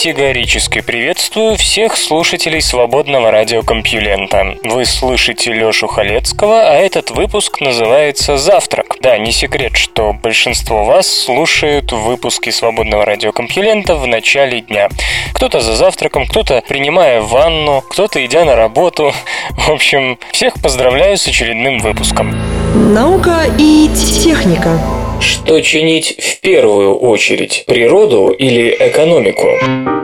Категорически приветствую всех слушателей свободного радиокомпьюлента. Вы слышите Лёшу Халецкого, а этот выпуск называется «Завтрак». Да, не секрет, что большинство вас слушают выпуски свободного радиокомпьюлента в начале дня. Кто-то за завтраком, кто-то принимая ванну, кто-то идя на работу. В общем, всех поздравляю с очередным выпуском. Наука и техника. Что чинить в первую очередь, природу или экономику?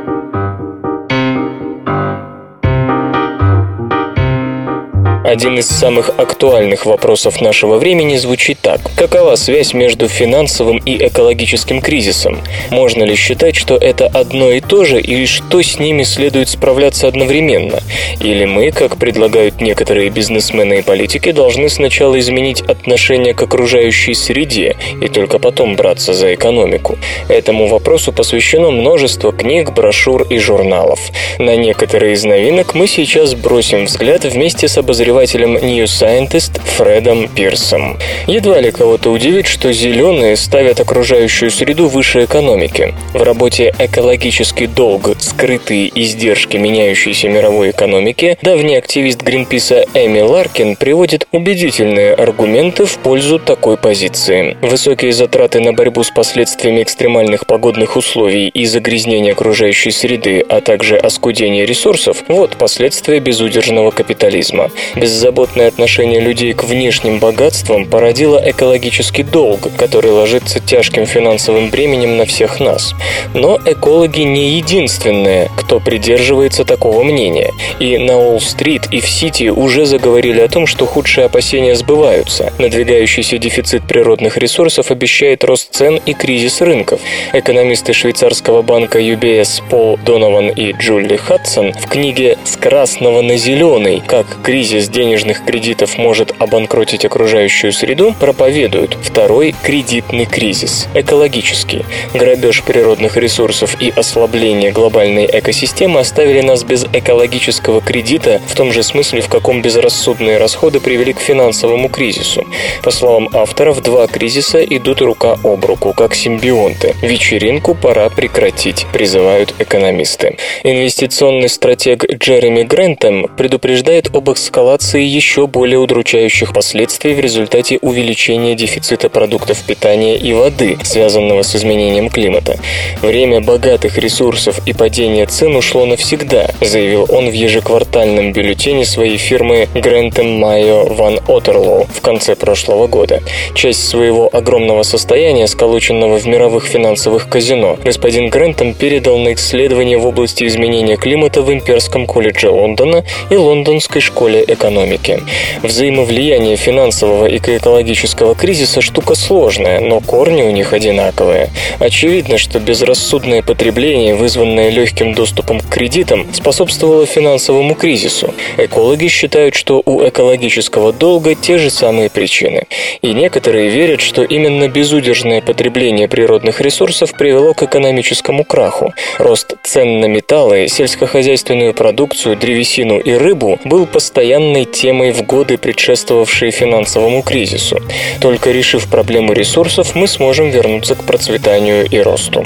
Один из самых актуальных вопросов нашего времени звучит так. Какова связь между финансовым и экологическим кризисом? Можно ли считать, что это одно и то же, и что с ними следует справляться одновременно? Или мы, как предлагают некоторые бизнесмены и политики, должны сначала изменить отношение к окружающей среде и только потом браться за экономику? Этому вопросу посвящено множество книг, брошюр и журналов. На некоторые из новинок мы сейчас бросим взгляд вместе с обозревателем New Scientist Фредом Пирсом. Едва ли кого-то удивит, что зеленые ставят окружающую среду выше экономики. В работе «Экологический долг. Скрытые издержки меняющейся мировой экономики» давний активист Гринписа Эми Ларкин приводит убедительные аргументы в пользу такой позиции. Высокие затраты на борьбу с последствиями экстремальных погодных условий и загрязнения окружающей среды, а также оскудение ресурсов – вот последствия безудержного капитализма. Беззаботное отношение людей к внешним богатствам породило экологический долг, который ложится тяжким финансовым бременем на всех нас. Но экологи не единственные, кто придерживается такого мнения. И на Уолл-стрит и в Сити уже заговорили о том, что худшие опасения сбываются. Надвигающийся дефицит природных ресурсов обещает рост цен и кризис рынков. Экономисты швейцарского банка UBS Пол Донован и Джулли Хадсон в книге «С красного на зеленый. Как кризис денежных кредитов может обанкротить окружающую среду, проповедуют второй кредитный кризис – экологический. Грабеж природных ресурсов и ослабление глобальной экосистемы оставили нас без экологического кредита в том же смысле, в каком безрассудные расходы привели к финансовому кризису. По словам авторов, два кризиса идут рука об руку, как симбионты. Вечеринку пора прекратить, призывают экономисты. Инвестиционный стратег Джереми Грентем предупреждает об эскалации эскалации еще более удручающих последствий в результате увеличения дефицита продуктов питания и воды, связанного с изменением климата. Время богатых ресурсов и падение цен ушло навсегда, заявил он в ежеквартальном бюллетене своей фирмы Грентем Майо Ван Отерлоу в конце прошлого года. Часть своего огромного состояния, сколоченного в мировых финансовых казино, господин Грентом передал на исследования в области изменения климата в Имперском колледже Лондона и Лондонской школе экономики экономики. Взаимовлияние финансового и экологического кризиса штука сложная, но корни у них одинаковые. Очевидно, что безрассудное потребление, вызванное легким доступом к кредитам, способствовало финансовому кризису. Экологи считают, что у экологического долга те же самые причины. И некоторые верят, что именно безудержное потребление природных ресурсов привело к экономическому краху. Рост цен на металлы, сельскохозяйственную продукцию, древесину и рыбу был постоянной темой в годы, предшествовавшие финансовому кризису. Только решив проблему ресурсов, мы сможем вернуться к процветанию и росту.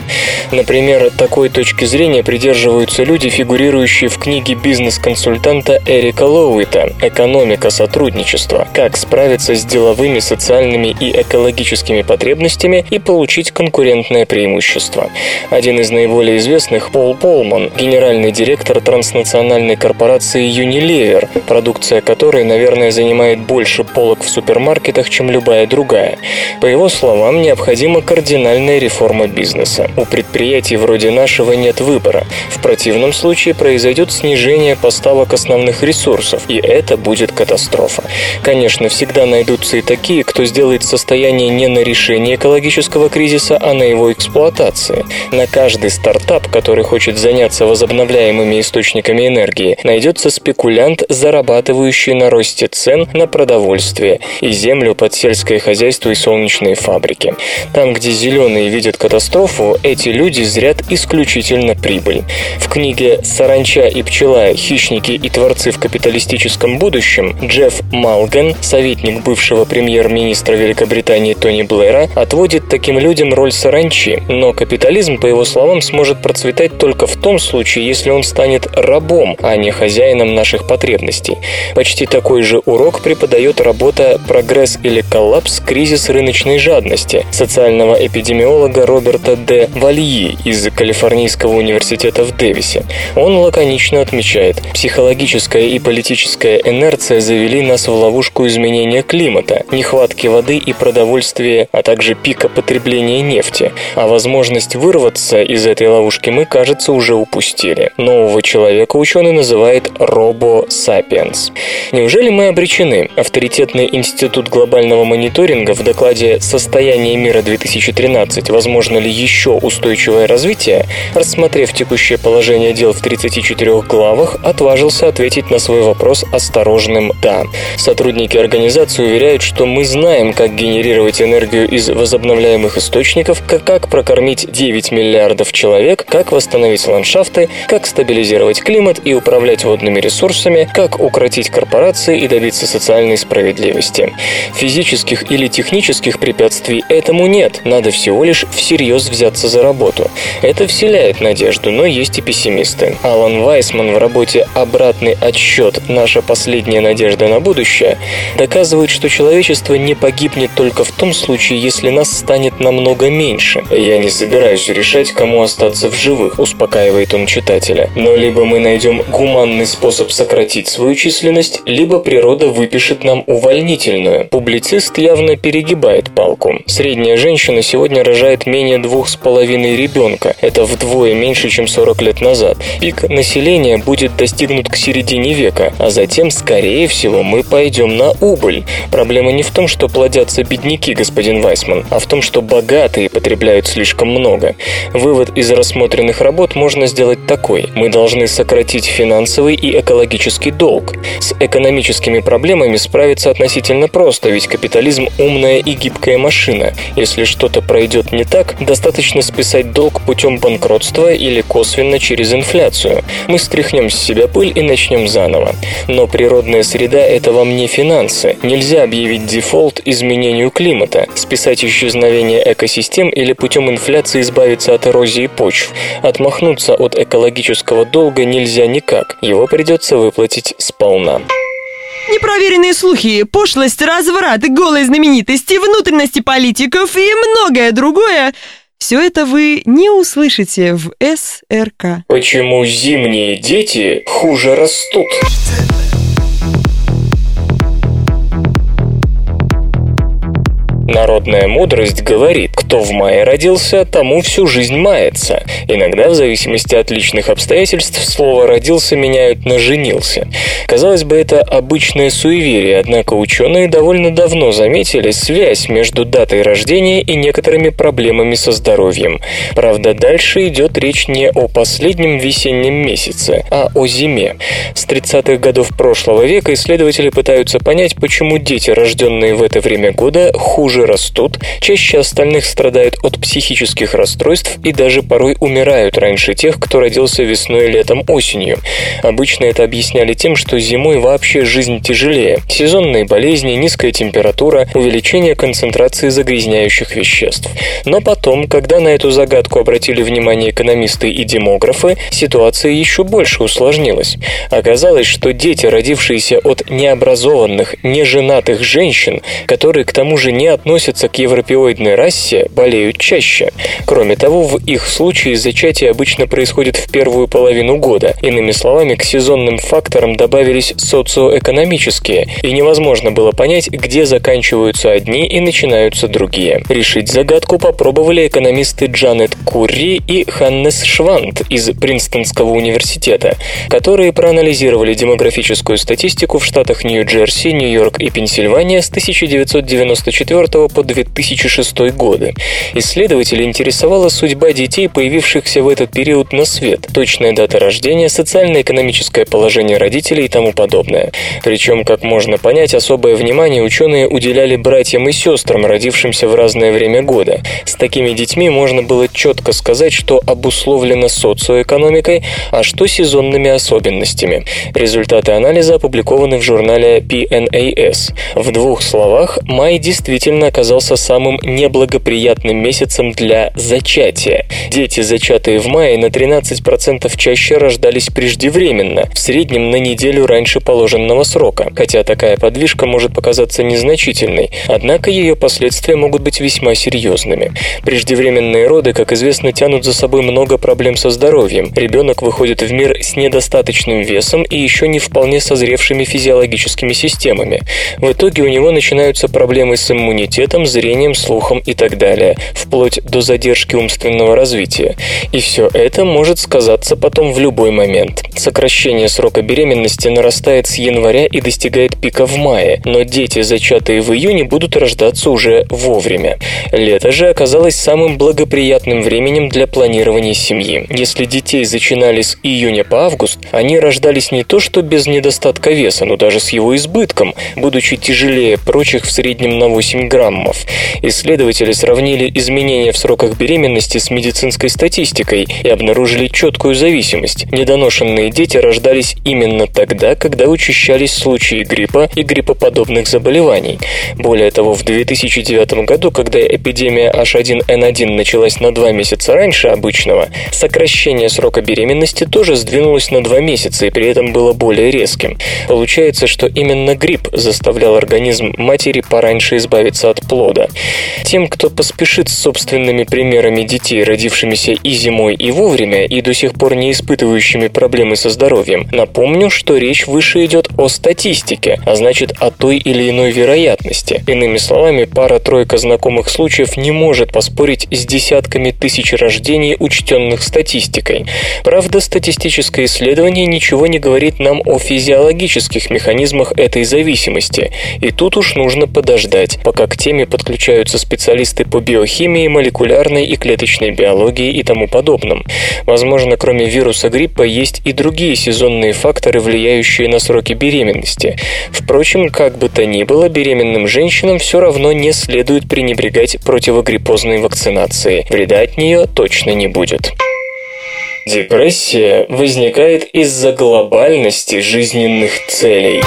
Например, такой точки зрения придерживаются люди, фигурирующие в книге бизнес-консультанта Эрика Лоуита «Экономика сотрудничества. Как справиться с деловыми, социальными и экологическими потребностями и получить конкурентное преимущество». Один из наиболее известных – Пол Полман, генеральный директор транснациональной корпорации Unilever, продукция которой, наверное, занимает больше полок в супермаркетах, чем любая другая. По его словам, необходима кардинальная реформа бизнеса. У предприятий вроде нашего нет выбора. В противном случае произойдет снижение поставок основных ресурсов, и это будет катастрофа. Конечно, всегда найдутся и такие, кто сделает состояние не на решении экологического кризиса, а на его эксплуатации. На каждый стартап, который хочет заняться возобновляемыми источниками энергии, найдется спекулянт, зарабатывающий на росте цен на продовольствие и землю под сельское хозяйство и солнечные фабрики. Там, где зеленые видят катастрофу, эти люди зрят исключительно прибыль. В книге «Саранча и пчела. Хищники и творцы в капиталистическом будущем» Джефф Малган, советник бывшего премьер-министра Великобритании Тони Блэра, отводит таким людям роль саранчи, но капитализм, по его словам, сможет процветать только в том случае, если он станет рабом, а не хозяином наших потребностей. Почти такой же урок преподает работа «Прогресс или коллапс. Кризис рыночной жадности» социального эпидемиолога Роберта Д. Вальи из Калифорнийского университета в Дэвисе. Он лаконично отмечает, психологическая и политическая инерция завели нас в ловушку изменения климата, нехватки воды и продовольствия, а также пика потребления нефти. А возможность вырваться из этой ловушки мы, кажется, уже упустили. Нового человека ученый называет робо-сапиенс. Неужели мы обречены? Авторитетный институт глобального мониторинга в докладе «Состояние мира 2013. Возможно ли еще устойчивое развитие?» рассмотрев текущее положение дел в 34 главах, отважился ответить на свой вопрос осторожным «да». Сотрудники организации уверяют, что мы знаем, как генерировать энергию из возобновляемых источников, как прокормить 9 миллиардов человек, как восстановить ландшафты, как стабилизировать климат и управлять водными ресурсами, как укротить корпорации и добиться социальной справедливости. Физических или технических препятствий этому нет, надо всего лишь всерьез взяться за работу. Это вселяет надежду, но есть и пессимисты. Алан Вайсман в работе «Обратный отсчет. Наша последняя надежда на будущее» доказывает, что человечество не погибнет только в том случае, если нас станет намного меньше. «Я не собираюсь решать, кому остаться в живых», успокаивает он читателя. «Но либо мы найдем гуманный способ сократить свою численность, либо природа выпишет нам увольнительную». Публицист явно перегибает палку. Средняя женщина сегодня рожает менее двух с половиной ребенка. Это вдвое меньше, чем 40 лет назад. Пик населения будет достигнут к середине века, а затем, скорее всего, мы пойдем на убыль. Проблема не в том, что плодятся бедняки, господин Вайсман, а в том, что богатые потребляют слишком много. Вывод из рассмотренных работ можно сделать такой. Мы должны сократить финансовый и экологический долг. С экономическими проблемами справиться относительно просто, ведь капитализм умная и гибкая машина. Если что-то пройдет не так, достаточно списать долг путем банкротства или косвенно через инфляцию. Мы стряхнем с себя пыль и начнем заново. Но природная среда – это вам не финансы. Нельзя объявить дефолт изменению климата, списать исчезновение экосистем или путем инфляции избавиться от эрозии почв. Отмахнуться от экологического долга нельзя никак. Его придется выплатить сполна. Непроверенные слухи, пошлость, разврат, голые знаменитости, внутренности политиков и многое другое – все это вы не услышите в СРК. Почему зимние дети хуже растут? Народная мудрость говорит, кто в мае родился, тому всю жизнь мается. Иногда, в зависимости от личных обстоятельств, слово «родился» меняют на «женился». Казалось бы, это обычное суеверие, однако ученые довольно давно заметили связь между датой рождения и некоторыми проблемами со здоровьем. Правда, дальше идет речь не о последнем весеннем месяце, а о зиме. С 30-х годов прошлого века исследователи пытаются понять, почему дети, рожденные в это время года, хуже хуже растут, чаще остальных страдают от психических расстройств и даже порой умирают раньше тех, кто родился весной, летом, осенью. Обычно это объясняли тем, что зимой вообще жизнь тяжелее. Сезонные болезни, низкая температура, увеличение концентрации загрязняющих веществ. Но потом, когда на эту загадку обратили внимание экономисты и демографы, ситуация еще больше усложнилась. Оказалось, что дети, родившиеся от необразованных, неженатых женщин, которые к тому же не относятся относятся к европеоидной расе, болеют чаще. Кроме того, в их случае зачатие обычно происходит в первую половину года. Иными словами, к сезонным факторам добавились социоэкономические, и невозможно было понять, где заканчиваются одни и начинаются другие. Решить загадку попробовали экономисты Джанет Курри и Ханнес Швант из Принстонского университета, которые проанализировали демографическую статистику в штатах Нью-Джерси, Нью-Йорк и Пенсильвания с 1994 по 2006 годы. Исследователи интересовала судьба детей, появившихся в этот период на свет, точная дата рождения, социально-экономическое положение родителей и тому подобное. Причем, как можно понять, особое внимание ученые уделяли братьям и сестрам, родившимся в разное время года. С такими детьми можно было четко сказать, что обусловлено социоэкономикой, а что сезонными особенностями. Результаты анализа опубликованы в журнале PNAS. В двух словах, май действительно оказался самым неблагоприятным месяцем для зачатия. Дети, зачатые в мае, на 13% чаще рождались преждевременно, в среднем на неделю раньше положенного срока, хотя такая подвижка может показаться незначительной, однако ее последствия могут быть весьма серьезными. Преждевременные роды, как известно, тянут за собой много проблем со здоровьем. Ребенок выходит в мир с недостаточным весом и еще не вполне созревшими физиологическими системами. В итоге у него начинаются проблемы с иммунитетом, зрением, слухом и так далее, вплоть до задержки умственного развития. И все это может сказаться потом в любой момент. Сокращение срока беременности нарастает с января и достигает пика в мае, но дети, зачатые в июне, будут рождаться уже вовремя. Лето же оказалось самым благоприятным временем для планирования семьи. Если детей зачинали с июня по август, они рождались не то что без недостатка веса, но даже с его избытком, будучи тяжелее прочих в среднем на 8 граммов. Исследователи сравнили изменения в сроках беременности с медицинской статистикой и обнаружили четкую зависимость. Недоношенные дети рождались именно тогда, когда учащались случаи гриппа и гриппоподобных заболеваний. Более того, в 2009 году, когда эпидемия H1N1 началась на два месяца раньше обычного, сокращение срока беременности тоже сдвинулось на два месяца и при этом было более резким. Получается, что именно грипп заставлял организм матери пораньше избавиться от плода. Тем, кто поспешит с собственными примерами детей, родившимися и зимой, и вовремя, и до сих пор не испытывающими проблемы со здоровьем, напомню, что речь выше идет о статистике, а значит о той или иной вероятности. Иными словами, пара-тройка знакомых случаев не может поспорить с десятками тысяч рождений, учтенных статистикой. Правда, статистическое исследование ничего не говорит нам о физиологических механизмах этой зависимости, и тут уж нужно подождать, пока к теме подключаются специалисты по биохимии, молекулярной и клеточной биологии и тому подобном. Возможно, кроме вируса гриппа есть и другие сезонные факторы, влияющие на сроки беременности. Впрочем, как бы то ни было, беременным женщинам все равно не следует пренебрегать противогриппозной вакцинацией. Вреда от нее точно не будет. Депрессия возникает из-за глобальности жизненных целей.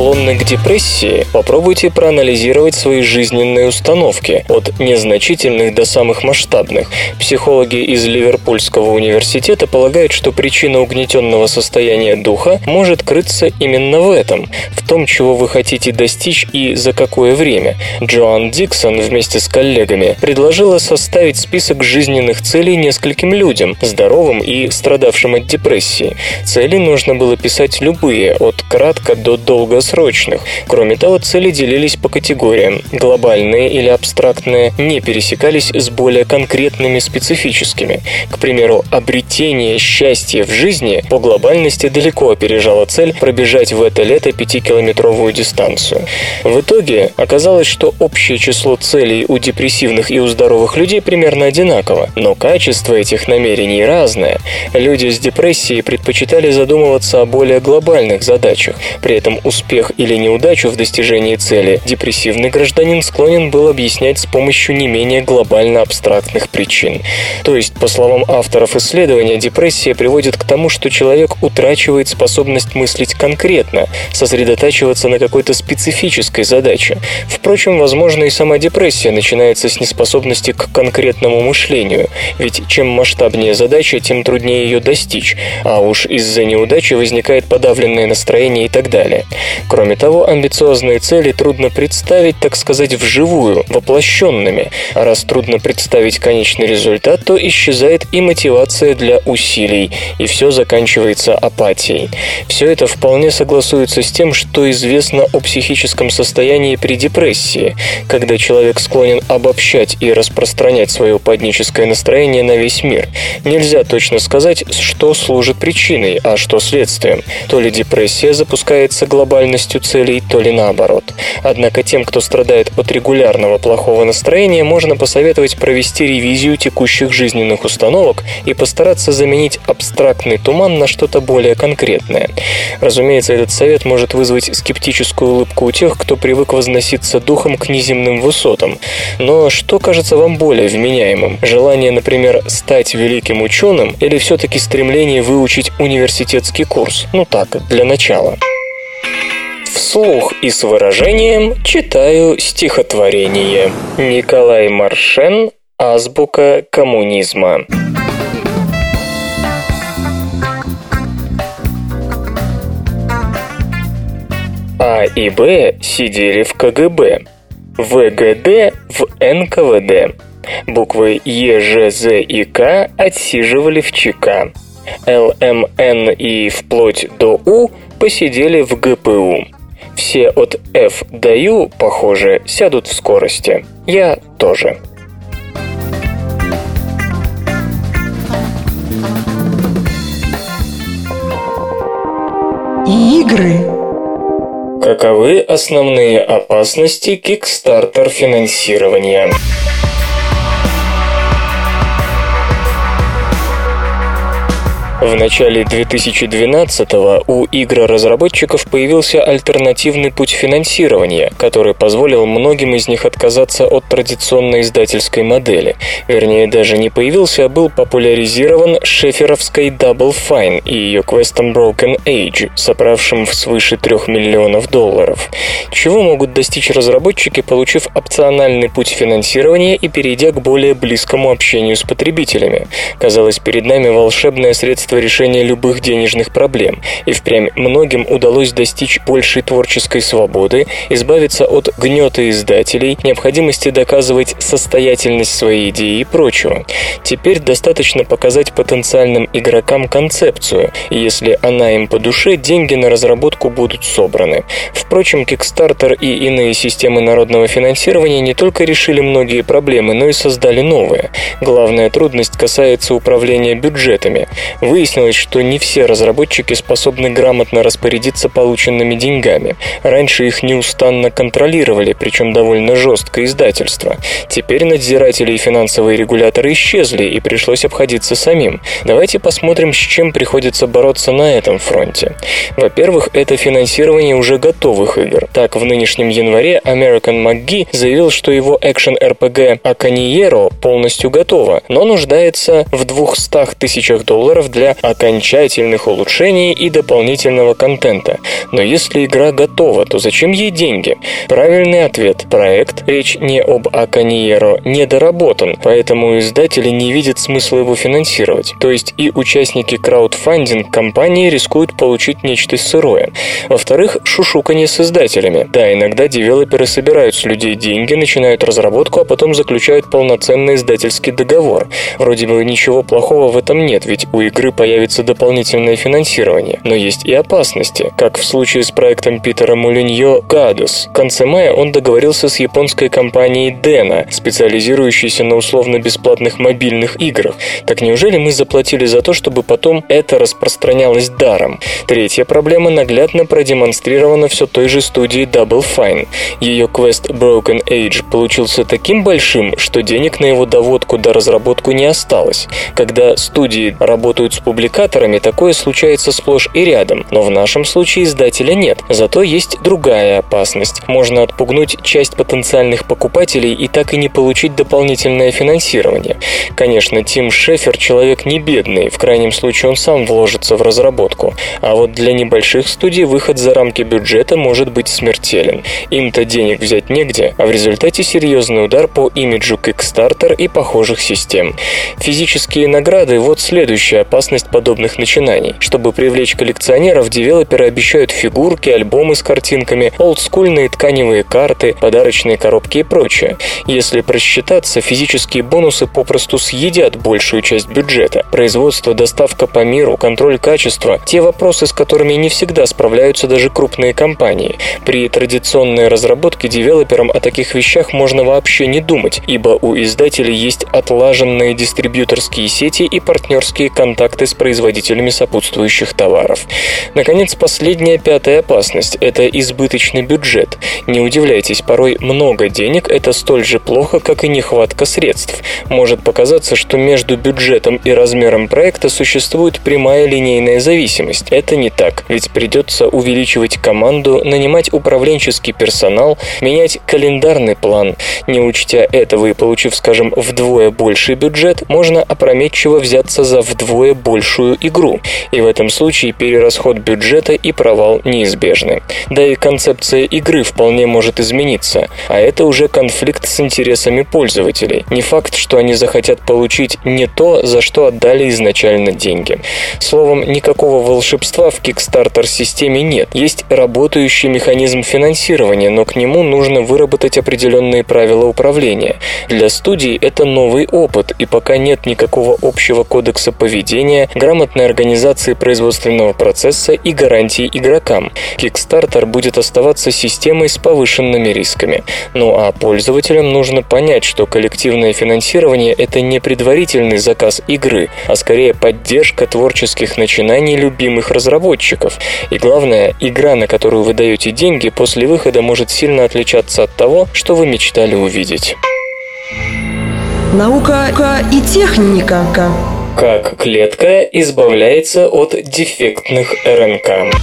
Склонны к депрессии, попробуйте проанализировать свои жизненные установки, от незначительных до самых масштабных. Психологи из Ливерпульского университета полагают, что причина угнетенного состояния духа может крыться именно в этом, в том, чего вы хотите достичь и за какое время. Джоан Диксон вместе с коллегами предложила составить список жизненных целей нескольким людям, здоровым и страдавшим от депрессии. Цели нужно было писать любые, от кратко до долгосрочных долгосрочных. Кроме того, цели делились по категориям. Глобальные или абстрактные не пересекались с более конкретными специфическими. К примеру, обретение счастья в жизни по глобальности далеко опережало цель пробежать в это лето пятикилометровую дистанцию. В итоге оказалось, что общее число целей у депрессивных и у здоровых людей примерно одинаково, но качество этих намерений разное. Люди с депрессией предпочитали задумываться о более глобальных задачах, при этом успех успех или неудачу в достижении цели, депрессивный гражданин склонен был объяснять с помощью не менее глобально абстрактных причин. То есть, по словам авторов исследования, депрессия приводит к тому, что человек утрачивает способность мыслить конкретно, сосредотачиваться на какой-то специфической задаче. Впрочем, возможно, и сама депрессия начинается с неспособности к конкретному мышлению, ведь чем масштабнее задача, тем труднее ее достичь, а уж из-за неудачи возникает подавленное настроение и так далее. Кроме того, амбициозные цели трудно представить, так сказать, вживую, воплощенными, а раз трудно представить конечный результат, то исчезает и мотивация для усилий, и все заканчивается апатией. Все это вполне согласуется с тем, что известно о психическом состоянии при депрессии, когда человек склонен обобщать и распространять свое подническое настроение на весь мир. Нельзя точно сказать, что служит причиной, а что следствием. То ли депрессия запускается глобальностью целей, то ли наоборот. Однако тем, кто страдает от регулярного плохого настроения, можно посоветовать провести ревизию текущих жизненных установок и постараться заменить абстрактный туман на что-то более конкретное. Разумеется, этот совет может вызвать скептическую улыбку у тех, кто привык возноситься духом к неземным высотам. Но что кажется вам более вменяемым? Желание, например, стать великим ученым или все-таки стремление выучить университетский курс? Ну так, для начала. Вслух и с выражением читаю стихотворение. Николай Маршен Азбука коммунизма. А и Б сидели в КГБ, ВГД в НКВД. Буквы Е, Ж, З и К отсиживали в ЧК. Л, М, Н и вплоть до У посидели в ГПУ. Все от F до U, похоже, сядут в скорости. Я тоже. Игры. Каковы основные опасности Kickstarter финансирования? В начале 2012-го у игроразработчиков появился альтернативный путь финансирования, который позволил многим из них отказаться от традиционной издательской модели. Вернее, даже не появился, а был популяризирован шеферовской Double Fine и ее квестом Broken Age, собравшим в свыше 3 миллионов долларов. Чего могут достичь разработчики, получив опциональный путь финансирования и перейдя к более близкому общению с потребителями? Казалось, перед нами волшебное средство средство решения любых денежных проблем, и впрямь многим удалось достичь большей творческой свободы, избавиться от гнета издателей, необходимости доказывать состоятельность своей идеи и прочего. Теперь достаточно показать потенциальным игрокам концепцию, и если она им по душе, деньги на разработку будут собраны. Впрочем, Kickstarter и иные системы народного финансирования не только решили многие проблемы, но и создали новые. Главная трудность касается управления бюджетами. Вы выяснилось, что не все разработчики способны грамотно распорядиться полученными деньгами. Раньше их неустанно контролировали, причем довольно жестко издательство. Теперь надзиратели и финансовые регуляторы исчезли, и пришлось обходиться самим. Давайте посмотрим, с чем приходится бороться на этом фронте. Во-первых, это финансирование уже готовых игр. Так, в нынешнем январе American McGee заявил, что его экшен-РПГ Аканиеро полностью готово, но нуждается в 200 тысячах долларов для окончательных улучшений и дополнительного контента. Но если игра готова, то зачем ей деньги? Правильный ответ – проект, речь не об Аканиеро, недоработан, поэтому издатели не видят смысла его финансировать. То есть и участники краудфандинг компании рискуют получить нечто сырое. Во-вторых, шушуканье с издателями. Да, иногда девелоперы собирают с людей деньги, начинают разработку, а потом заключают полноценный издательский договор. Вроде бы ничего плохого в этом нет, ведь у игры появится дополнительное финансирование. Но есть и опасности, как в случае с проектом Питера Мулиньо «Гадус». В конце мая он договорился с японской компанией Dena, специализирующейся на условно-бесплатных мобильных играх. Так неужели мы заплатили за то, чтобы потом это распространялось даром? Третья проблема наглядно продемонстрирована все той же студией Double Fine. Ее квест Broken Age получился таким большим, что денег на его доводку до разработку не осталось. Когда студии работают с публикаторами такое случается сплошь и рядом, но в нашем случае издателя нет. Зато есть другая опасность. Можно отпугнуть часть потенциальных покупателей и так и не получить дополнительное финансирование. Конечно, Тим Шефер человек не бедный, в крайнем случае он сам вложится в разработку. А вот для небольших студий выход за рамки бюджета может быть смертелен. Им-то денег взять негде, а в результате серьезный удар по имиджу Kickstarter и похожих систем. Физические награды – вот следующая опасность подобных начинаний. Чтобы привлечь коллекционеров, девелоперы обещают фигурки, альбомы с картинками, олдскульные тканевые карты, подарочные коробки и прочее. Если просчитаться, физические бонусы попросту съедят большую часть бюджета. Производство, доставка по миру, контроль качества – те вопросы, с которыми не всегда справляются даже крупные компании. При традиционной разработке девелоперам о таких вещах можно вообще не думать, ибо у издателей есть отлаженные дистрибьюторские сети и партнерские контакты с производителями сопутствующих товаров. Наконец, последняя пятая опасность – это избыточный бюджет. Не удивляйтесь, порой много денег – это столь же плохо, как и нехватка средств. Может показаться, что между бюджетом и размером проекта существует прямая линейная зависимость. Это не так, ведь придется увеличивать команду, нанимать управленческий персонал, менять календарный план. Не учтя этого и получив, скажем, вдвое больший бюджет, можно опрометчиво взяться за вдвое большую игру. И в этом случае перерасход бюджета и провал неизбежны. Да и концепция игры вполне может измениться, а это уже конфликт с интересами пользователей. Не факт, что они захотят получить не то, за что отдали изначально деньги. Словом, никакого волшебства в Kickstarter-системе нет. Есть работающий механизм финансирования, но к нему нужно выработать определенные правила управления. Для студий это новый опыт, и пока нет никакого общего кодекса поведения, грамотной организации производственного процесса и гарантий игрокам. Kickstarter будет оставаться системой с повышенными рисками. Ну а пользователям нужно понять, что коллективное финансирование – это не предварительный заказ игры, а скорее поддержка творческих начинаний любимых разработчиков. И главное, игра, на которую вы даете деньги, после выхода может сильно отличаться от того, что вы мечтали увидеть. Наука и техника. Как клетка избавляется от дефектных РНК.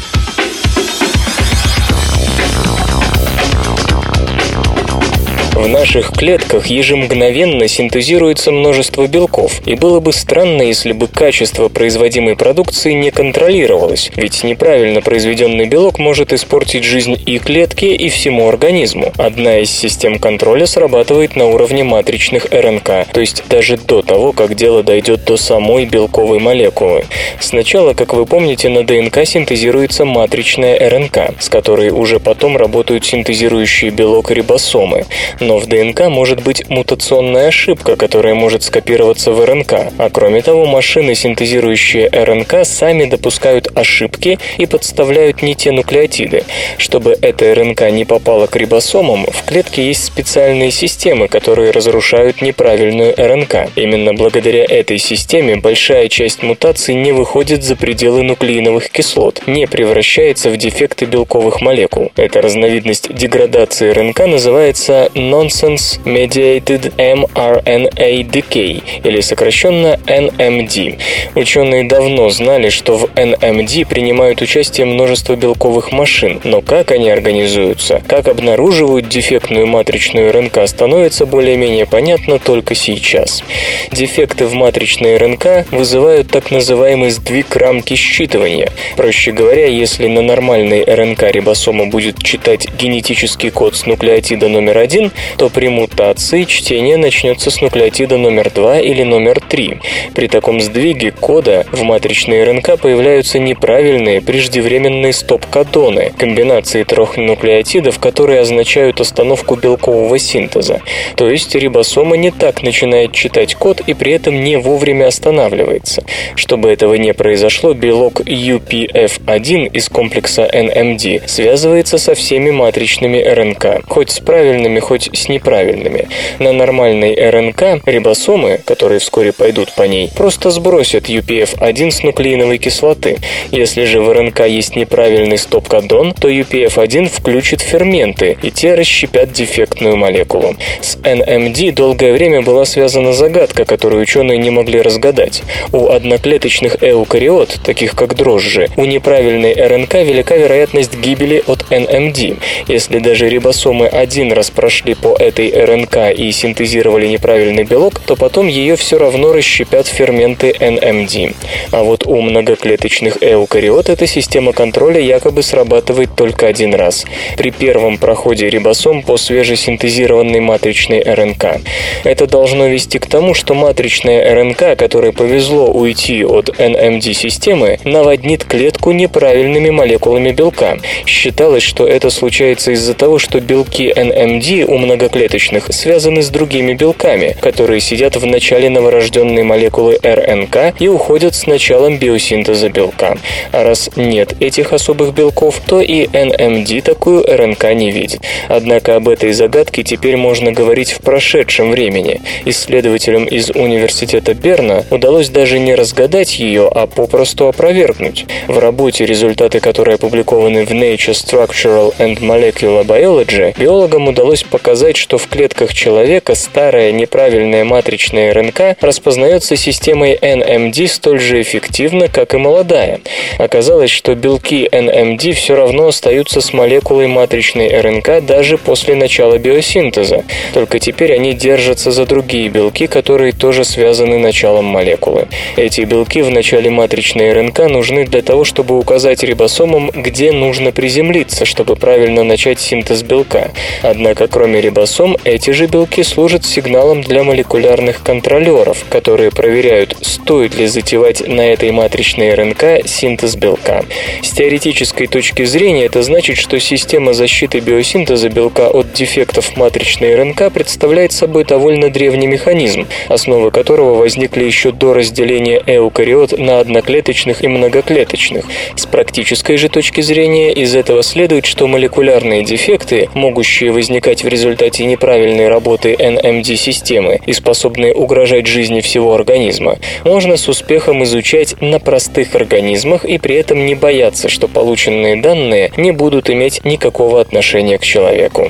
В наших клетках ежемгновенно синтезируется множество белков, и было бы странно, если бы качество производимой продукции не контролировалось, ведь неправильно произведенный белок может испортить жизнь и клетке, и всему организму. Одна из систем контроля срабатывает на уровне матричных РНК, то есть даже до того, как дело дойдет до самой белковой молекулы. Сначала, как вы помните, на ДНК синтезируется матричная РНК, с которой уже потом работают синтезирующие белок рибосомы но в ДНК может быть мутационная ошибка, которая может скопироваться в РНК. А кроме того, машины, синтезирующие РНК, сами допускают ошибки и подставляют не те нуклеотиды. Чтобы эта РНК не попала к рибосомам, в клетке есть специальные системы, которые разрушают неправильную РНК. Именно благодаря этой системе большая часть мутаций не выходит за пределы нуклеиновых кислот, не превращается в дефекты белковых молекул. Эта разновидность деградации РНК называется Nonsense Mediated mRNA Decay, или сокращенно NMD. Ученые давно знали, что в NMD принимают участие множество белковых машин, но как они организуются, как обнаруживают дефектную матричную РНК, становится более-менее понятно только сейчас. Дефекты в матричной РНК вызывают так называемый сдвиг рамки считывания. Проще говоря, если на нормальной РНК рибосома будет читать генетический код с нуклеотида номер один, то при мутации чтение начнется с нуклеотида номер 2 или номер 3. При таком сдвиге кода в матричной РНК появляются неправильные преждевременные стоп-кодоны, комбинации трех нуклеотидов, которые означают остановку белкового синтеза. То есть рибосома не так начинает читать код и при этом не вовремя останавливается. Чтобы этого не произошло, белок UPF1 из комплекса NMD связывается со всеми матричными РНК, хоть с правильными, хоть с неправильными. На нормальной РНК рибосомы, которые вскоре пойдут по ней, просто сбросят UPF-1 с нуклеиновой кислоты. Если же в РНК есть неправильный стоп-кодон, то UPF-1 включит ферменты, и те расщепят дефектную молекулу. С NMD долгое время была связана загадка, которую ученые не могли разгадать. У одноклеточных эукариот, таких как дрожжи, у неправильной РНК велика вероятность гибели от NMD. Если даже рибосомы один раз прошли по этой РНК и синтезировали неправильный белок, то потом ее все равно расщепят ферменты NMD. А вот у многоклеточных эукариот эта система контроля якобы срабатывает только один раз. При первом проходе рибосом по свежесинтезированной матричной РНК. Это должно вести к тому, что матричная РНК, которой повезло уйти от NMD-системы, наводнит клетку неправильными молекулами белка. Считалось, что это случается из-за того, что белки NMD у многоклеточных связаны с другими белками, которые сидят в начале новорожденной молекулы РНК и уходят с началом биосинтеза белка. А раз нет этих особых белков, то и NMD такую РНК не видит. Однако об этой загадке теперь можно говорить в прошедшем времени. Исследователям из университета Берна удалось даже не разгадать ее, а попросту опровергнуть. В работе, результаты которой опубликованы в Nature Structural and Molecular Biology, биологам удалось показать, что в клетках человека старая неправильная матричная РНК распознается системой NMD столь же эффективно, как и молодая. Оказалось, что белки NMD все равно остаются с молекулой матричной РНК даже после начала биосинтеза, только теперь они держатся за другие белки, которые тоже связаны началом молекулы. Эти белки в начале матричной РНК нужны для того, чтобы указать рибосомам, где нужно приземлиться, чтобы правильно начать синтез белка. Однако, кроме рибосом, эти же белки служат сигналом для молекулярных контролеров, которые проверяют, стоит ли затевать на этой матричной РНК синтез белка. С теоретической точки зрения это значит, что система защиты биосинтеза белка от дефектов матричной РНК представляет собой довольно древний механизм, основы которого возникли еще до разделения эукариот на одноклеточных и многоклеточных. С практической же точки зрения из этого следует, что молекулярные дефекты, могущие возникать в результате неправильной работы NMD-системы и способные угрожать жизни всего организма, можно с успехом изучать на простых организмах и при этом не бояться, что полученные данные не будут иметь никакого отношения к человеку.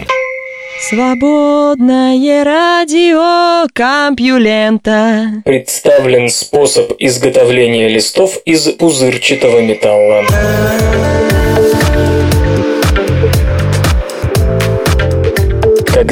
Свободное радио Компьюлента. Представлен способ изготовления листов из пузырчатого металла.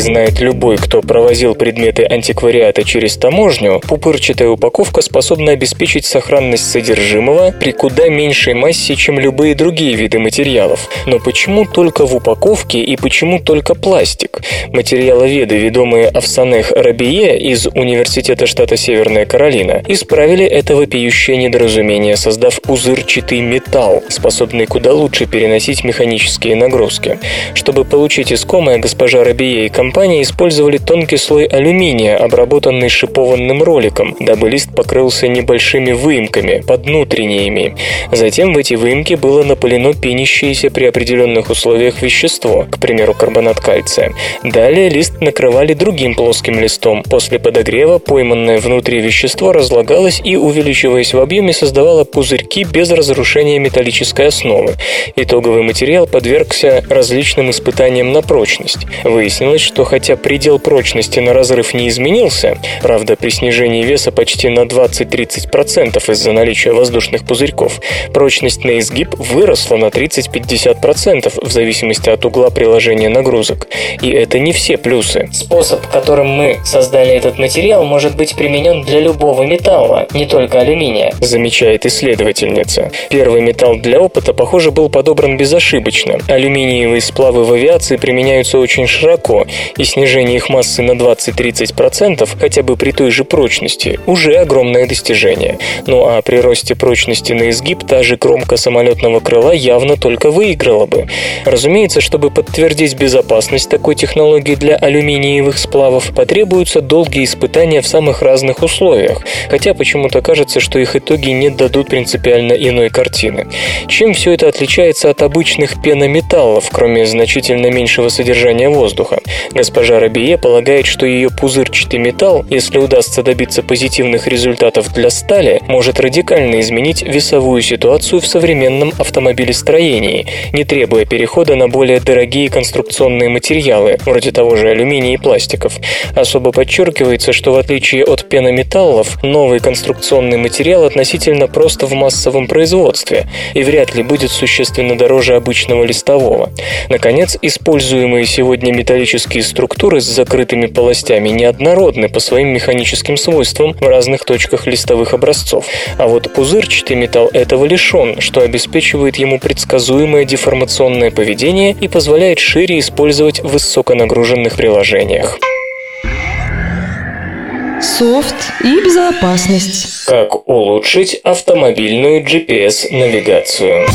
Знает любой, кто провозил предметы антиквариата через таможню, пупырчатая упаковка способна обеспечить сохранность содержимого при куда меньшей массе, чем любые другие виды материалов. Но почему только в упаковке и почему только пластик? Материаловеды, ведомые Афсанех Рабие из Университета штата Северная Каролина, исправили это вопиющее недоразумение, создав пузырчатый металл, способный куда лучше переносить механические нагрузки. Чтобы получить искомое, госпожа Рабие и компании использовали тонкий слой алюминия, обработанный шипованным роликом, дабы лист покрылся небольшими выемками под внутренними. Затем в эти выемки было напылено пенящееся при определенных условиях вещество, к примеру, карбонат кальция. Далее лист накрывали другим плоским листом. После подогрева пойманное внутри вещество разлагалось и, увеличиваясь в объеме, создавало пузырьки без разрушения металлической основы. Итоговый материал подвергся различным испытаниям на прочность. Выяснилось, что хотя предел прочности на разрыв не изменился, правда при снижении веса почти на 20-30% из-за наличия воздушных пузырьков, прочность на изгиб выросла на 30-50% в зависимости от угла приложения нагрузок. И это не все плюсы. Способ, которым мы создали этот материал, может быть применен для любого металла, не только алюминия, замечает исследовательница. Первый металл для опыта, похоже, был подобран безошибочно. Алюминиевые сплавы в авиации применяются очень широко, и снижение их массы на 20-30% хотя бы при той же прочности уже огромное достижение. Ну а при росте прочности на изгиб та же кромка самолетного крыла явно только выиграла бы. Разумеется, чтобы подтвердить безопасность такой технологии для алюминиевых сплавов, потребуются долгие испытания в самых разных условиях, хотя почему-то кажется, что их итоги не дадут принципиально иной картины. Чем все это отличается от обычных пенометаллов, кроме значительно меньшего содержания воздуха? Госпожа Рабие полагает, что ее пузырчатый металл, если удастся добиться позитивных результатов для стали, может радикально изменить весовую ситуацию в современном автомобилестроении, не требуя перехода на более дорогие конструкционные материалы, вроде того же алюминия и пластиков. Особо подчеркивается, что в отличие от пенометаллов, новый конструкционный материал относительно просто в массовом производстве и вряд ли будет существенно дороже обычного листового. Наконец, используемые сегодня металлические структуры с закрытыми полостями неоднородны по своим механическим свойствам в разных точках листовых образцов. А вот пузырчатый металл этого лишен, что обеспечивает ему предсказуемое деформационное поведение и позволяет шире использовать в высоконагруженных приложениях. Софт и безопасность. Как улучшить автомобильную GPS-навигацию?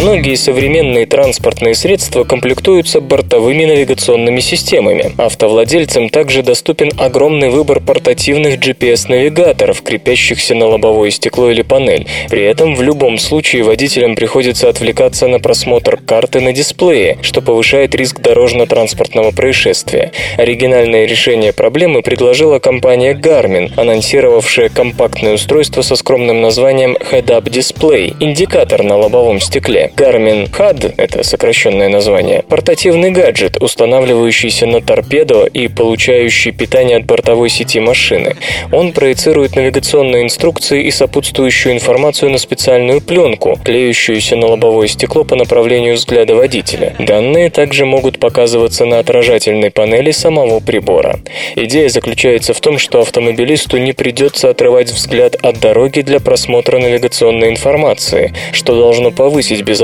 Многие современные транспортные средства комплектуются бортовыми навигационными системами. Автовладельцам также доступен огромный выбор портативных GPS-навигаторов, крепящихся на лобовое стекло или панель. При этом в любом случае водителям приходится отвлекаться на просмотр карты на дисплее, что повышает риск дорожно-транспортного происшествия. Оригинальное решение проблемы предложила компания Garmin, анонсировавшая компактное устройство со скромным названием Head-Up Display – индикатор на лобовом стекле. Garmin HUD – это сокращенное название, портативный гаджет, устанавливающийся на торпедо и получающий питание от бортовой сети машины. Он проецирует навигационные инструкции и сопутствующую информацию на специальную пленку, клеющуюся на лобовое стекло по направлению взгляда водителя. Данные также могут показываться на отражательной панели самого прибора. Идея заключается в том, что автомобилисту не придется отрывать взгляд от дороги для просмотра навигационной информации, что должно повысить безопасность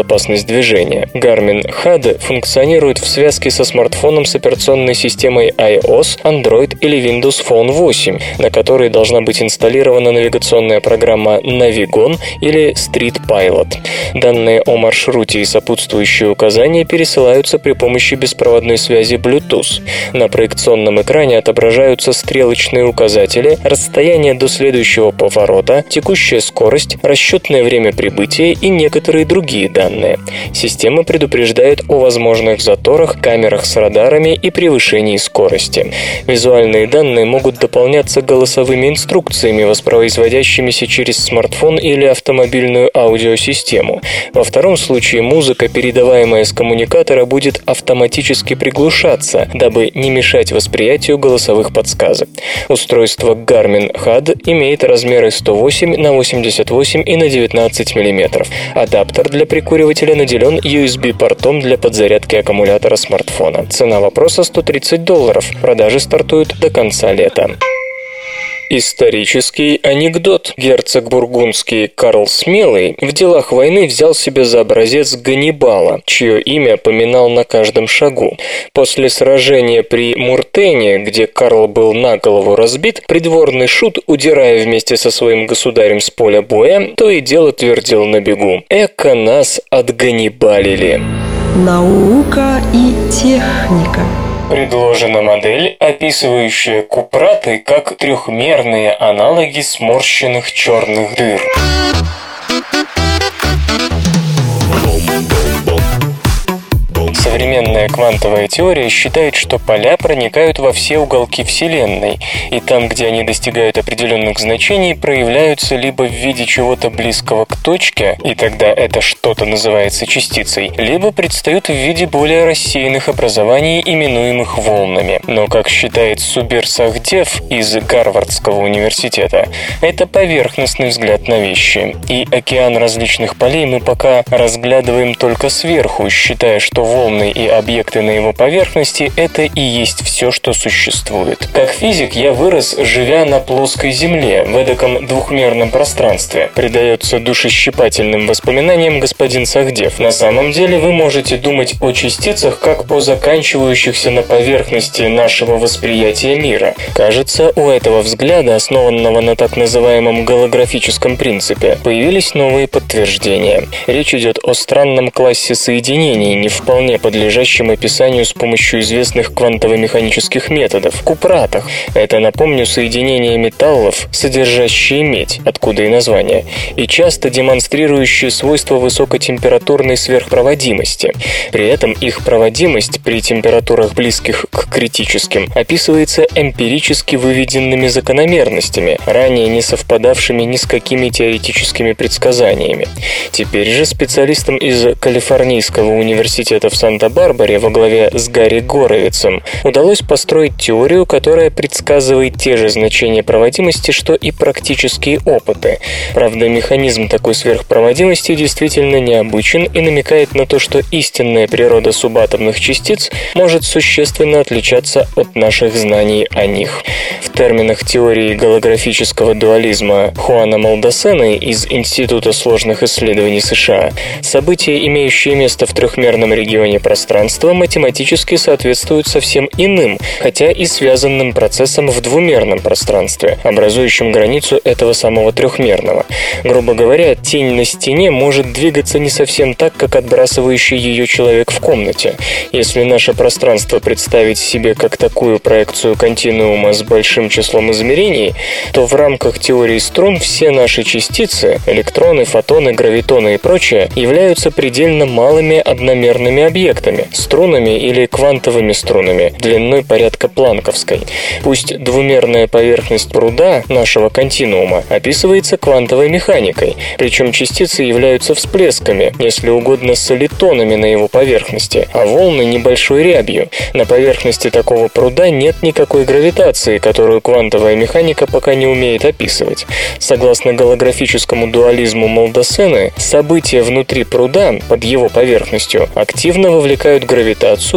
движения. Garmin HUD функционирует в связке со смартфоном с операционной системой iOS, Android или Windows Phone 8, на которой должна быть инсталлирована навигационная программа Navigon или Street Pilot. Данные о маршруте и сопутствующие указания пересылаются при помощи беспроводной связи Bluetooth. На проекционном экране отображаются стрелочные указатели, расстояние до следующего поворота, текущая скорость, расчетное время прибытия и некоторые другие данные. Система предупреждает о возможных заторах, камерах с радарами и превышении скорости. Визуальные данные могут дополняться голосовыми инструкциями, воспроизводящимися через смартфон или автомобильную аудиосистему. Во втором случае музыка, передаваемая с коммуникатора, будет автоматически приглушаться, дабы не мешать восприятию голосовых подсказок. Устройство Garmin HUD имеет размеры 108 на 88 и на 19 мм. Адаптер для прикрытия прикуривателя наделен USB-портом для подзарядки аккумулятора смартфона. Цена вопроса 130 долларов. Продажи стартуют до конца лета. Исторический анекдот. Герцог бургундский Карл Смелый в делах войны взял себе за образец Ганнибала, чье имя поминал на каждом шагу. После сражения при Муртене, где Карл был на голову разбит, придворный шут, удирая вместе со своим государем с поля боя, то и дело твердил на бегу. «Эко нас отганнибалили». Наука и техника. Предложена модель, описывающая купраты как трехмерные аналоги сморщенных черных дыр. Современная квантовая теория считает, что поля проникают во все уголки Вселенной, и там, где они достигают определенных значений, проявляются либо в виде чего-то близкого к точке, и тогда это что-то называется частицей, либо предстают в виде более рассеянных образований, именуемых волнами. Но, как считает Субир Сахдев из Гарвардского университета, это поверхностный взгляд на вещи, и океан различных полей мы пока разглядываем только сверху, считая, что волны и объекты на его поверхности – это и есть все, что существует. Как физик я вырос, живя на плоской Земле, в эдаком двухмерном пространстве. Придается душещипательным воспоминаниям господин Сахдев. На самом деле вы можете думать о частицах как о заканчивающихся на поверхности нашего восприятия мира. Кажется, у этого взгляда, основанного на так называемом голографическом принципе, появились новые подтверждения. Речь идет о странном классе соединений, не вполне подлежащим описанию с помощью известных квантово-механических методов – купратах. Это, напомню, соединение металлов, содержащие медь, откуда и название, и часто демонстрирующие свойства высокотемпературной сверхпроводимости. При этом их проводимость при температурах близких к критическим описывается эмпирически выведенными закономерностями, ранее не совпадавшими ни с какими теоретическими предсказаниями. Теперь же специалистам из Калифорнийского университета в Санта-Барбаре во главе с Гарри Горовицем удалось построить теорию, которая предсказывает те же значения проводимости, что и практические опыты. Правда, механизм такой сверхпроводимости действительно необычен и намекает на то, что истинная природа субатомных частиц может существенно отличаться от наших знаний о них. В терминах теории голографического дуализма Хуана Малдосена из Института сложных исследований США события, имеющие место в трехмерном регионе пространства, математически соответствуют совсем иным, хотя и связанным процессам в двумерном пространстве, образующим границу этого самого трехмерного. Грубо говоря, тень на стене может двигаться не совсем так, как отбрасывающий ее человек в комнате. Если наше пространство представить себе как такую проекцию континуума с большим числом измерений, то в рамках теории струн все наши частицы, электроны, фотоны, гравитоны и прочее, являются предельно малыми одномерными объектами, струнами или квантовыми струнами, длиной порядка планковской. Пусть двумерная поверхность пруда нашего континуума описывается квантовой механикой, причем частицы являются всплесками, если угодно солитонами на его поверхности, а волны небольшой рябью. На поверхности такого пруда нет никакой гравитации, которую квантовая механика пока не умеет описывать. Согласно голографическому дуализму Молдосены, события внутри пруда, под его поверхностью, активно вовлекают гравитацию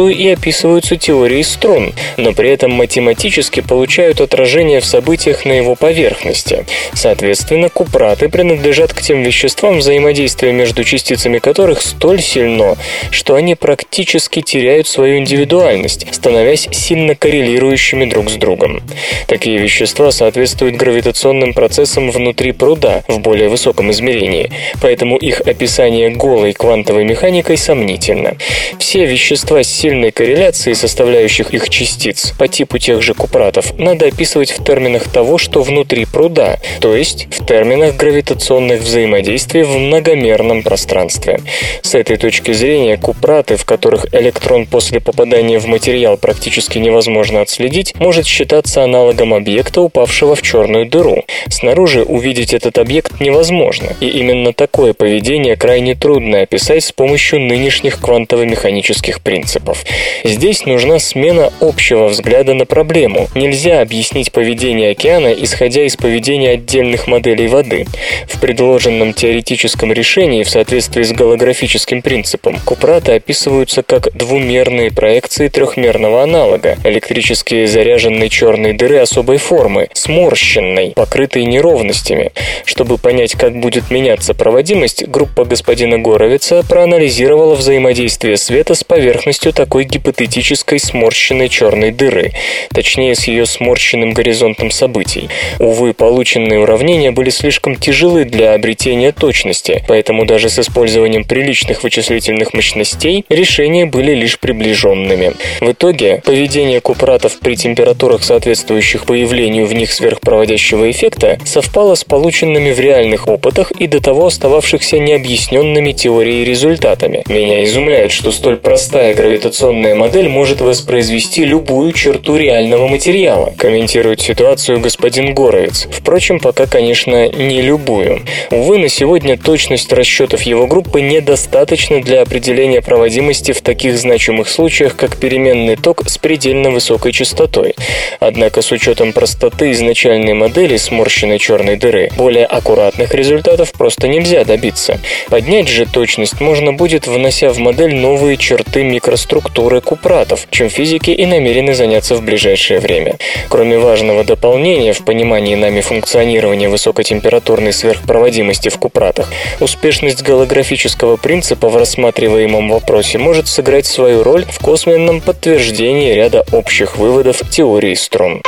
и описываются теорией струн, но при этом математически получают отражение в событиях на его поверхности. Соответственно, купраты принадлежат к тем веществам, взаимодействие между частицами которых столь сильно, что они практически теряют свою индивидуальность, становясь сильно коррелирующими друг с другом. Такие вещества соответствуют гравитационным процессам внутри пруда в более высоком измерении, поэтому их описание голой квантовой механикой сомнительно. Все вещества с сильной корреляцией составляющих их частиц по типу тех же купратов надо описывать в терминах того, что внутри пруда, то есть в терминах гравитационных взаимодействий в многомерном пространстве. С этой точки зрения купраты, в которых электрон после попадания в материал практически невозможно отследить, может считаться аналогом объекта, упавшего в черную дыру. Снаружи увидеть этот объект невозможно, и именно такое поведение крайне трудно описать с помощью нынешних квантово-механических принципов. Здесь нужна смена общего взгляда на проблему. Нельзя объяснить поведение океана, исходя из поведения отдельных моделей воды. В предложенном теоретическом решении в соответствии с голографическим принципом купраты описываются как двумерные проекции трехмерного аналога, электрически заряженной черной дыры особой формы, сморщенной, покрытой неровностями. Чтобы понять, как будет меняться проводимость, группа господина Горовица проанализировала взаимодействие света с поверхностью такой гипотетической сморщенной черной дыры, точнее с ее сморщенным горизонтом событий. Увы, полученные уравнения были слишком тяжелы для обретения точности, поэтому даже с использованием приличных вычислительных мощностей решения были лишь приближенными. В итоге, поведение купратов при температурах, соответствующих появлению в них сверхпроводящего эффекта, совпало с полученными в реальных опытах и до того остававшихся необъясненными теорией результатами. Меня изумляет, что столь простая гравитационная модель может воспроизвести любую черту реального материала, комментирует ситуацию господин Горовец. Впрочем, пока, конечно, не любую. Увы, на сегодня точность расчетов его группы недостаточна для определения проводимости в таких значимых случаях, как переменный ток с предельно высокой частотой. Однако с учетом простоты изначальной модели сморщенной черной дыры, более аккуратных результатов просто нельзя добиться. Поднять же точность можно будет, внося в модель новые черты микроструктуры купратов, чем физики и намерены заняться в ближайшее время. Кроме важного дополнения в понимании нами функционирования высокотемпературной сверхпроводимости в купратах, успешность голографического принципа в рассматриваемом вопросе может сыграть свою роль в косвенном подтверждении ряда общих выводов теории струн.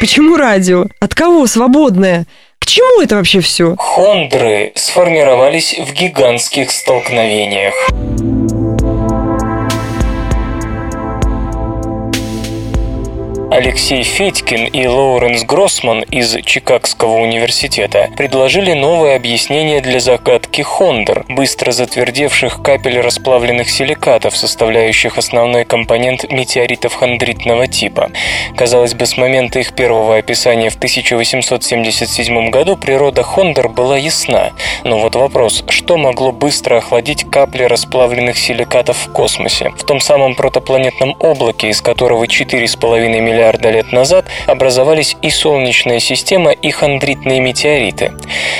Почему радио? От кого свободное? К чему это вообще все? Хондры сформировались в гигантских столкновениях. Алексей Федькин и Лоуренс Гроссман из Чикагского университета предложили новое объяснение для загадки Хондер, быстро затвердевших капель расплавленных силикатов, составляющих основной компонент метеоритов хондритного типа. Казалось бы, с момента их первого описания в 1877 году природа Хондер была ясна. Но вот вопрос, что могло быстро охладить капли расплавленных силикатов в космосе? В том самом протопланетном облаке, из которого 4,5 миллиарда лет назад образовались и Солнечная система, и хондритные метеориты.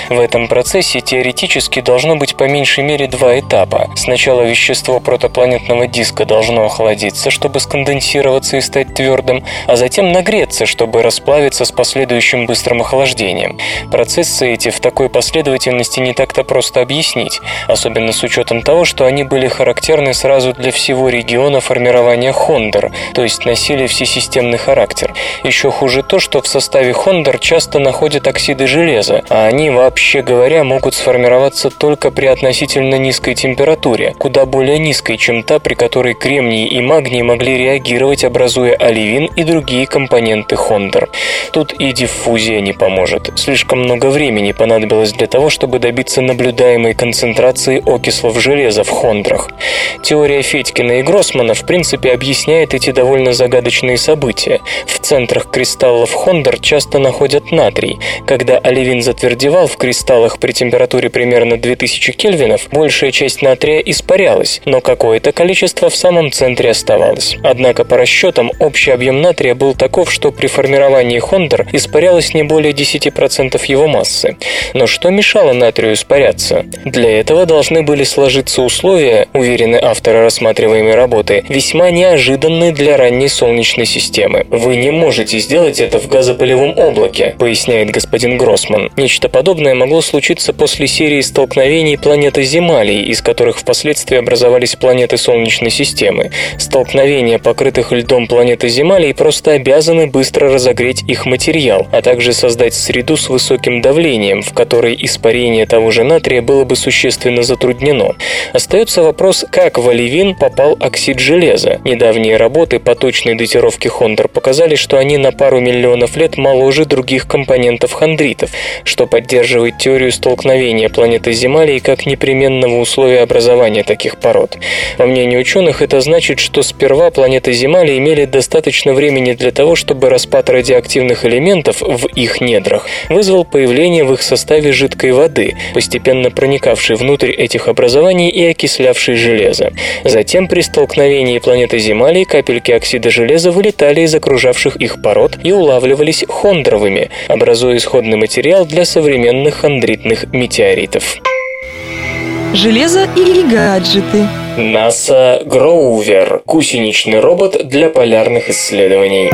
В этом процессе теоретически должно быть по меньшей мере два этапа. Сначала вещество протопланетного диска должно охладиться, чтобы сконденсироваться и стать твердым, а затем нагреться, чтобы расплавиться с последующим быстрым охлаждением. Процессы эти в такой последовательности не так-то просто объяснить, особенно с учетом того, что они были характерны сразу для всего региона формирования хондр, то есть носили всесистемный характер. Еще хуже то, что в составе хондр часто находят оксиды железа, а они, вообще говоря, могут сформироваться только при относительно низкой температуре, куда более низкой, чем та, при которой кремний и магний могли реагировать, образуя оливин и другие компоненты хондр. Тут и диффузия не поможет. Слишком много времени понадобилось для того, чтобы добиться наблюдаемой концентрации окислов железа в хондрах. Теория Федькина и Гроссмана в принципе объясняет эти довольно загадочные события. В центрах кристаллов хондер часто находят натрий. Когда оливин затвердевал в кристаллах при температуре примерно 2000 кельвинов, большая часть натрия испарялась, но какое-то количество в самом центре оставалось. Однако по расчетам общий объем натрия был таков, что при формировании хондер испарялось не более 10% его массы. Но что мешало натрию испаряться? Для этого должны были сложиться условия, уверены авторы рассматриваемой работы, весьма неожиданные для ранней Солнечной системы. Вы не можете сделать это в газопылевом облаке, поясняет господин Гроссман. Нечто подобное могло случиться после серии столкновений планеты Земалий, из которых впоследствии образовались планеты Солнечной системы. Столкновения покрытых льдом планеты Земалий просто обязаны быстро разогреть их материал, а также создать среду с высоким давлением, в которой испарение того же натрия было бы существенно затруднено. Остается вопрос, как в оливин попал оксид железа. Недавние работы по точной датировке Хондер показали, что они на пару миллионов лет моложе других компонентов хондритов, что поддерживает теорию столкновения планеты Земали как непременного условия образования таких пород. По мнению ученых, это значит, что сперва планеты Земали имели достаточно времени для того, чтобы распад радиоактивных элементов в их недрах вызвал появление в их составе жидкой воды, постепенно проникавшей внутрь этих образований и окислявшей железо. Затем при столкновении планеты Земали капельки оксида железа вылетали из окружавших их пород и улавливались хондровыми, образуя исходный материал для современных хондритных метеоритов. Железо или гаджеты. НАСА Гроувер – гусеничный робот для полярных исследований.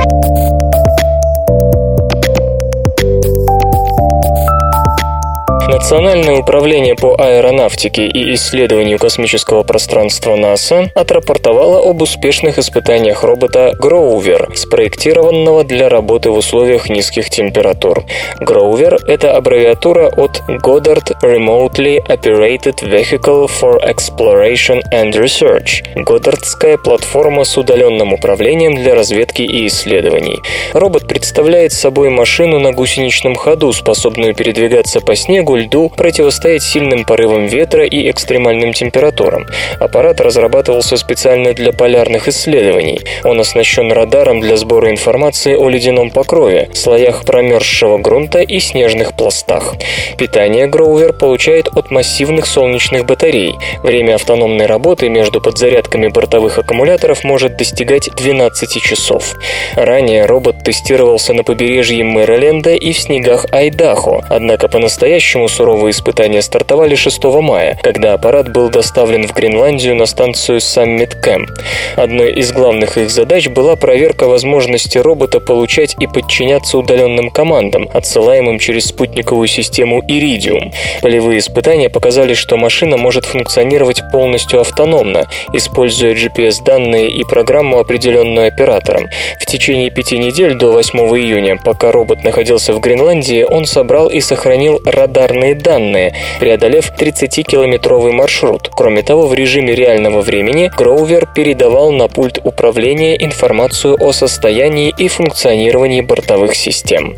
Национальное управление по аэронавтике и исследованию космического пространства НАСА отрапортовало об успешных испытаниях робота Гроувер, спроектированного для работы в условиях низких температур. Гроувер – это аббревиатура от Goddard Remotely Operated Vehicle for Exploration and Research – Годдардская платформа с удаленным управлением для разведки и исследований. Робот представляет собой машину на гусеничном ходу, способную передвигаться по снегу, льду противостоять сильным порывам ветра и экстремальным температурам. Аппарат разрабатывался специально для полярных исследований. Он оснащен радаром для сбора информации о ледяном покрове, слоях промерзшего грунта и снежных пластах. Питание Гроувер получает от массивных солнечных батарей. Время автономной работы между подзарядками бортовых аккумуляторов может достигать 12 часов. Ранее робот тестировался на побережье Мэриленда и в снегах Айдахо, однако по-настоящему суровые испытания стартовали 6 мая, когда аппарат был доставлен в Гренландию на станцию Summit Camp. Одной из главных их задач была проверка возможности робота получать и подчиняться удаленным командам, отсылаемым через спутниковую систему Iridium. Полевые испытания показали, что машина может функционировать полностью автономно, используя GPS-данные и программу, определенную оператором. В течение пяти недель до 8 июня, пока робот находился в Гренландии, он собрал и сохранил радарные данные, преодолев 30-километровый маршрут. Кроме того, в режиме реального времени Гроувер передавал на пульт управления информацию о состоянии и функционировании бортовых систем.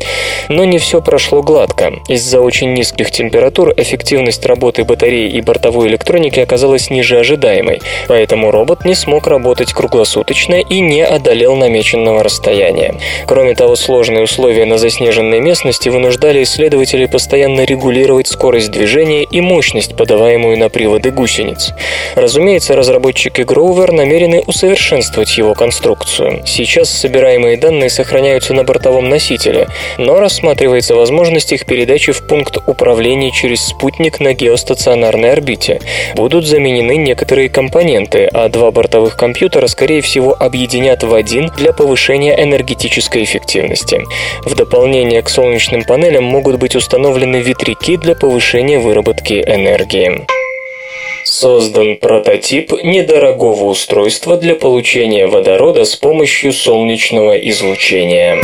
Но не все прошло гладко. Из-за очень низких температур эффективность работы батареи и бортовой электроники оказалась ниже ожидаемой, поэтому робот не смог работать круглосуточно и не одолел намеченного расстояния. Кроме того, сложные условия на заснеженной местности вынуждали исследователей постоянно регулировать скорость движения и мощность, подаваемую на приводы гусениц. Разумеется, разработчики Grover намерены усовершенствовать его конструкцию. Сейчас собираемые данные сохраняются на бортовом носителе, но рассматривается возможность их передачи в пункт управления через спутник на геостационарной орбите. Будут заменены некоторые компоненты, а два бортовых компьютера, скорее всего, объединят в один для повышения энергетической эффективности. В дополнение к солнечным панелям могут быть установлены ветряки для повышения выработки энергии. Создан прототип недорогого устройства для получения водорода с помощью солнечного излучения.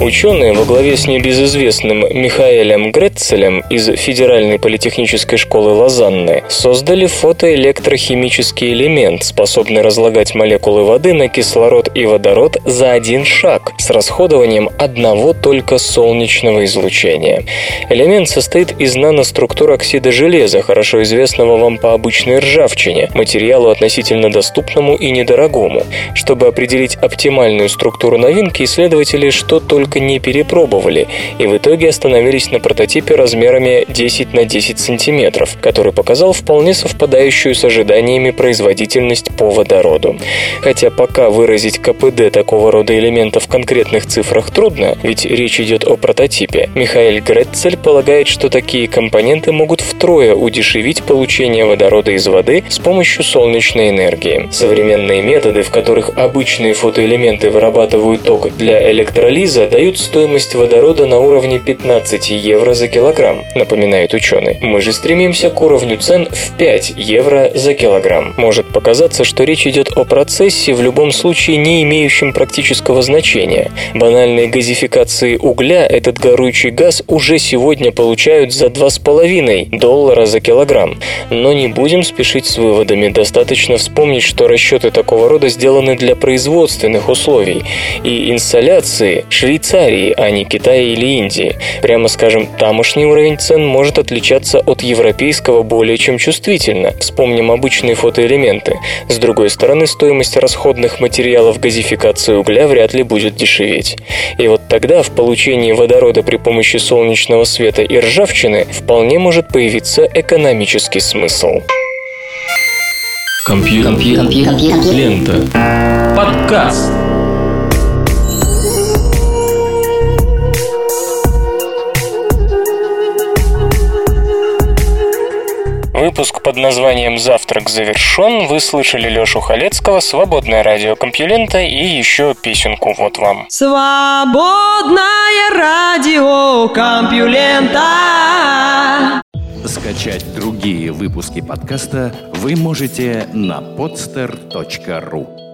Ученые во главе с небезызвестным Михаэлем Гретцелем из Федеральной политехнической школы Лозанны создали фотоэлектрохимический элемент, способный разлагать молекулы воды на кислород и водород за один шаг с расходованием одного только солнечного излучения. Элемент состоит из наноструктур оксида железа, хорошо известного вам по обычной ржавчине, материалу относительно доступному и недорогому. Чтобы определить оптимальную структуру новинки, исследователи что только только не перепробовали, и в итоге остановились на прототипе размерами 10 на 10 сантиметров, который показал вполне совпадающую с ожиданиями производительность по водороду. Хотя пока выразить КПД такого рода элементов в конкретных цифрах трудно, ведь речь идет о прототипе, Михаил Гретцель полагает, что такие компоненты могут втрое удешевить получение водорода из воды с помощью солнечной энергии. Современные методы, в которых обычные фотоэлементы вырабатывают ток для электролиза, дают стоимость водорода на уровне 15 евро за килограмм, напоминает ученый. Мы же стремимся к уровню цен в 5 евро за килограмм. Может показаться, что речь идет о процессе, в любом случае не имеющем практического значения. Банальной газификации угля этот горючий газ уже сегодня получают за 2,5 доллара за килограмм. Но не будем спешить с выводами. Достаточно вспомнить, что расчеты такого рода сделаны для производственных условий. И инсталляции Швейцарии Швейцарии, а не Китая или Индии. Прямо скажем, тамошний уровень цен может отличаться от европейского более чем чувствительно. Вспомним обычные фотоэлементы. С другой стороны, стоимость расходных материалов газификации угля вряд ли будет дешеветь. И вот тогда в получении водорода при помощи солнечного света и ржавчины вполне может появиться экономический смысл. Компьютер. Компьютер. Лента. Подкаст. Выпуск под названием «Завтрак завершен». Вы слышали Лешу Халецкого, «Свободное радио Компьюлента» и еще песенку вот вам. Свободное радио Компьюлента. Скачать другие выпуски подкаста вы можете на podster.ru